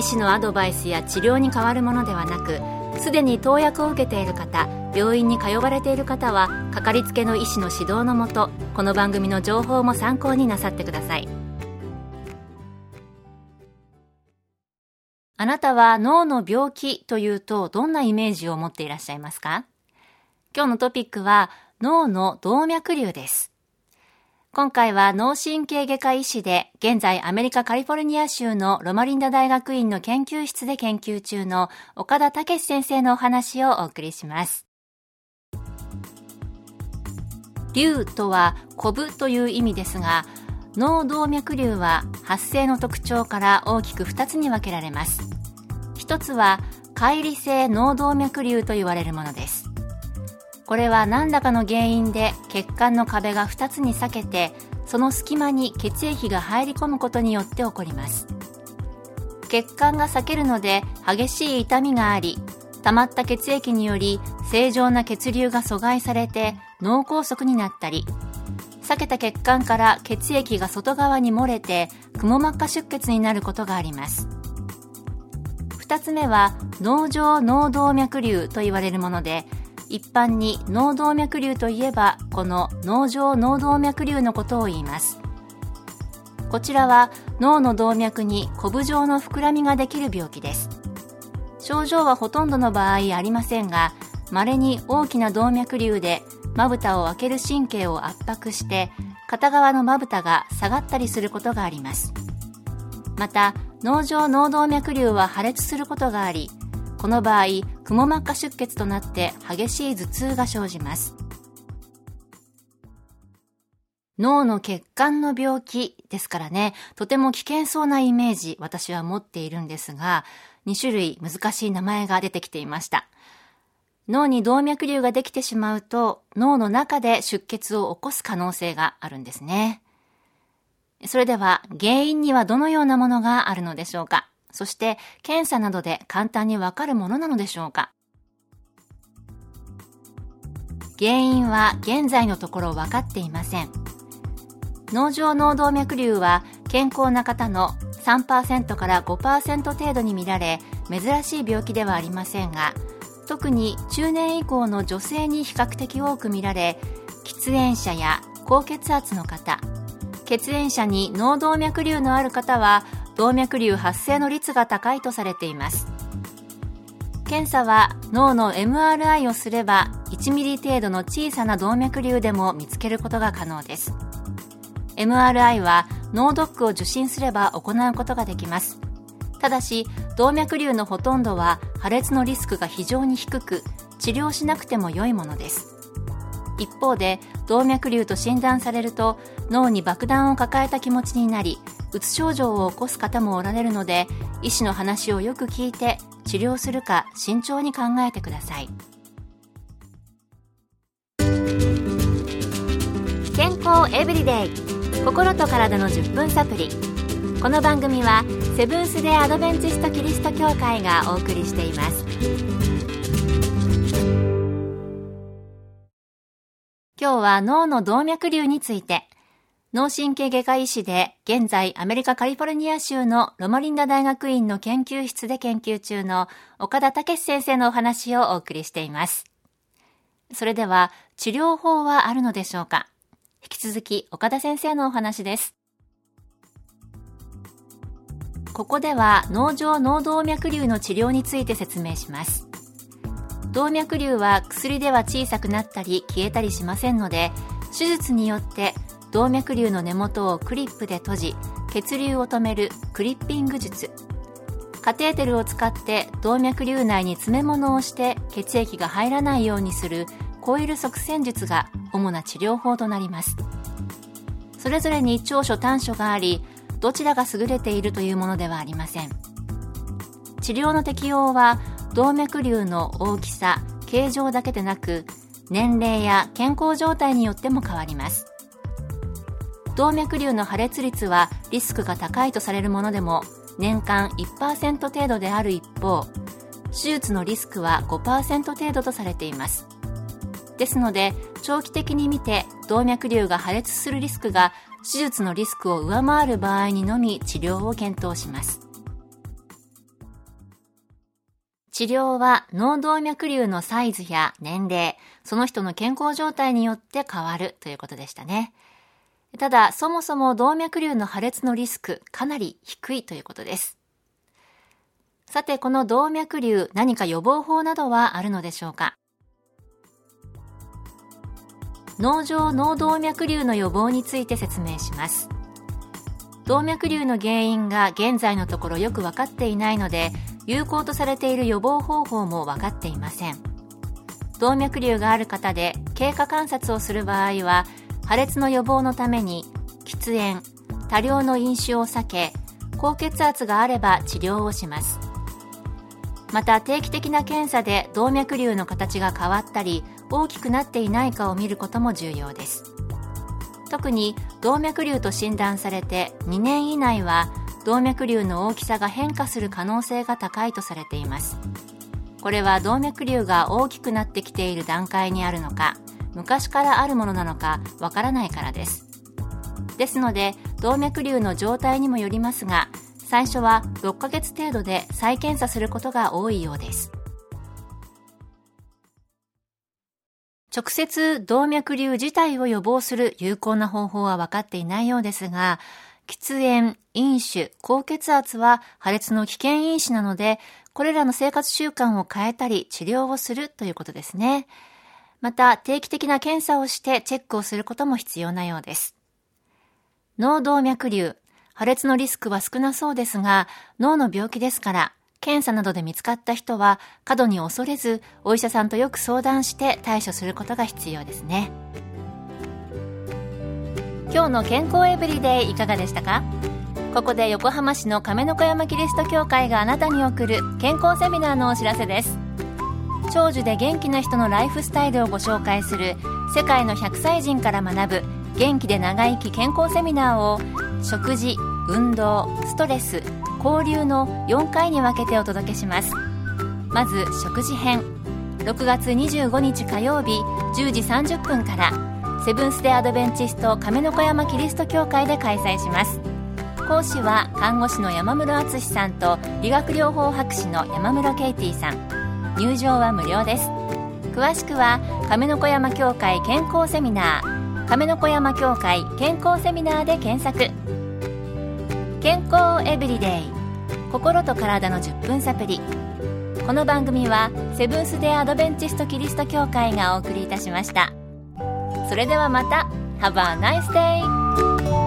医師のアドバイスや治療に変わるものではなくすでに投薬を受けている方病院に通われている方はかかりつけの医師の指導のもとこの番組の情報も参考になさってください。あなたは脳の病気というとどんなイメージを持っていらっしゃいますか？今日のトピックは脳の動脈瘤です。今回は脳神経外科医師で、現在アメリカカリフォルニア州のロマリンダ大学院の研究室で研究中の岡田武先生のお話をお送りします。瘤とはコブという意味ですが、脳動脈瘤は発生の特徴から大きく2つに分けられます。1つは乖離性脳動脈瘤と言われるものです。これは何らかの原因で血管の壁が2つに裂けてその隙間に血液が入り込むことによって起こります。血管が裂けるので激しい痛みがあり溜まった血液により正常な血流が阻害されて脳梗塞になったり裂けた血管から血液が外側に漏れてくも膜下出血になることがあります。2つ目は脳状脳動脈瘤と言われるもので一般に脳動脈瘤といえばこの脳状脳動脈瘤のことを言います。こちらは脳の動脈にコブ状の膨らみができる病気です。症状はほとんどの場合ありませんが稀に大きな動脈瘤でまぶたを開ける神経を圧迫して片側のまぶたが下がったりすることがあります。また脳状脳動脈瘤は破裂することがありこの場合くも膜下出血となって激しい頭痛が生じます脳の血管の病気ですからね、とても危険そうなイメージ私は持っているんですが、2種類難しい名前が出てきていました。脳に動脈瘤ができてしまうと脳の中で出血を起こす可能性があるんですね。それでは原因にはどのようなものがあるのでしょうか？そして検査などで簡単にわかるものなのでしょうか？原因は現在のところ分かっていません。脳状脳動脈瘤は健康な方の3%から5%程度に見られ珍しい病気ではありませんが特に中年以降の女性に比較的多く見られ喫煙者や高血圧の方血縁者に脳動脈瘤のある方は動脈瘤発生の率が高いとされています。検査は脳の MRI をすれば1ミリ程度の小さな動脈瘤でも見つけることが可能です。MRI は脳ドックを受診すれば行うことができます。ただし動脈瘤のほとんどは破裂のリスクが非常に低く治療しなくても良いものです。一方で動脈瘤と診断されると脳に爆弾を抱えた気持ちになりうつ症状を起こす方もおられるので医師の話をよく聞いて治療するか慎重に考えてください。健康エブリデイ心と体の10分サプリ。この番組はセブンス・デ・アドベンチスト・キリスト教会がお送りしています。今日は脳の動脈瘤について脳神経外科医師で、現在アメリカカリフォルニア州のロマリンダ大学院の研究室で研究中の岡田武先生のお話をお送りしています。それでは、治療法はあるのでしょうか？引き続き岡田先生のお話です。ここでは脳状脳動脈瘤の治療について説明します。動脈瘤は薬では小さくなったり消えたりしませんので、手術によって動脈瘤の根元をクリップで閉じ血流を止めるクリッピング術。カテーテルを使って動脈瘤内に詰め物をして血液が入らないようにするコイル側栓術が主な治療法となります。それぞれに長所短所がありどちらが優れているというものではありません。治療の適用は動脈瘤の大きさ形状だけでなく年齢や健康状態によっても変わります。動脈瘤の破裂率はリスクが高いとされるものでも年間1%程度である一方手術のリスクは5%程度とされていますですので長期的に見て動脈瘤が破裂するリスクが手術のリスクを上回る場合にのみ治療を検討します治療は脳動脈瘤のサイズや年齢、その人の健康状態によって変わるということでしたね。ただ、そもそも動脈瘤の破裂のリスク、かなり低いということです。さて、この動脈瘤、何か予防法などはあるのでしょうか？脳上脳動脈瘤の予防について説明します。動脈瘤の原因が現在のところよく分かっていないので有効とされている予防方法も分かっていません動脈瘤がある方で経過観察をする場合は破裂の予防のために喫煙多量の飲酒を避け高血圧があれば治療をします。また定期的な検査で動脈瘤の形が変わったり大きくなっていないかを見ることも重要です。特に動脈瘤と診断されて2年以内は動脈瘤の大きさが変化する可能性が高いとされています。これは動脈瘤が大きくなってきている段階にあるのか昔からあるものなのかわからないからですですので動脈瘤の状態にもよりますが最初は6ヶ月程度で再検査することが多いようです直接動脈瘤自体を予防する有効な方法は分かっていないようですが、喫煙、飲酒、高血圧は破裂の危険因子なので、これらの生活習慣を変えたり治療をするということですね。また、定期的な検査をしてチェックをすることも必要なようです。脳動脈瘤、破裂のリスクは少なそうですが、脳の病気ですから、検査などで見つかった人は過度に恐れずお医者さんとよく相談して対処することが必要ですね。今日の健康エブリデイいかがでしたか？ここで横浜市の亀の子山キリスト教会があなたに送る健康セミナーのお知らせです。長寿で元気な人のライフスタイルをご紹介する世界の100歳人から学ぶ元気で長生き健康セミナーを食事運動ストレス交流の4回に分けてお届けします。まず食事編。6月25日火曜日10時30分からセブンス・デ・アドベンチスト亀の子山キリスト教会で開催します。講師は看護師の山室敦さんと理学療法博士の山室ケイティさん。入場は無料です。詳しくは亀の子山協会健康セミナー亀の子山協会健康セミナーで検索。健康エブリデイ心と体の10分サプリこの番組はセブンス・デ・アドベンチスト・キリスト教会がお送りいたしました。それではまた。Have a nice day!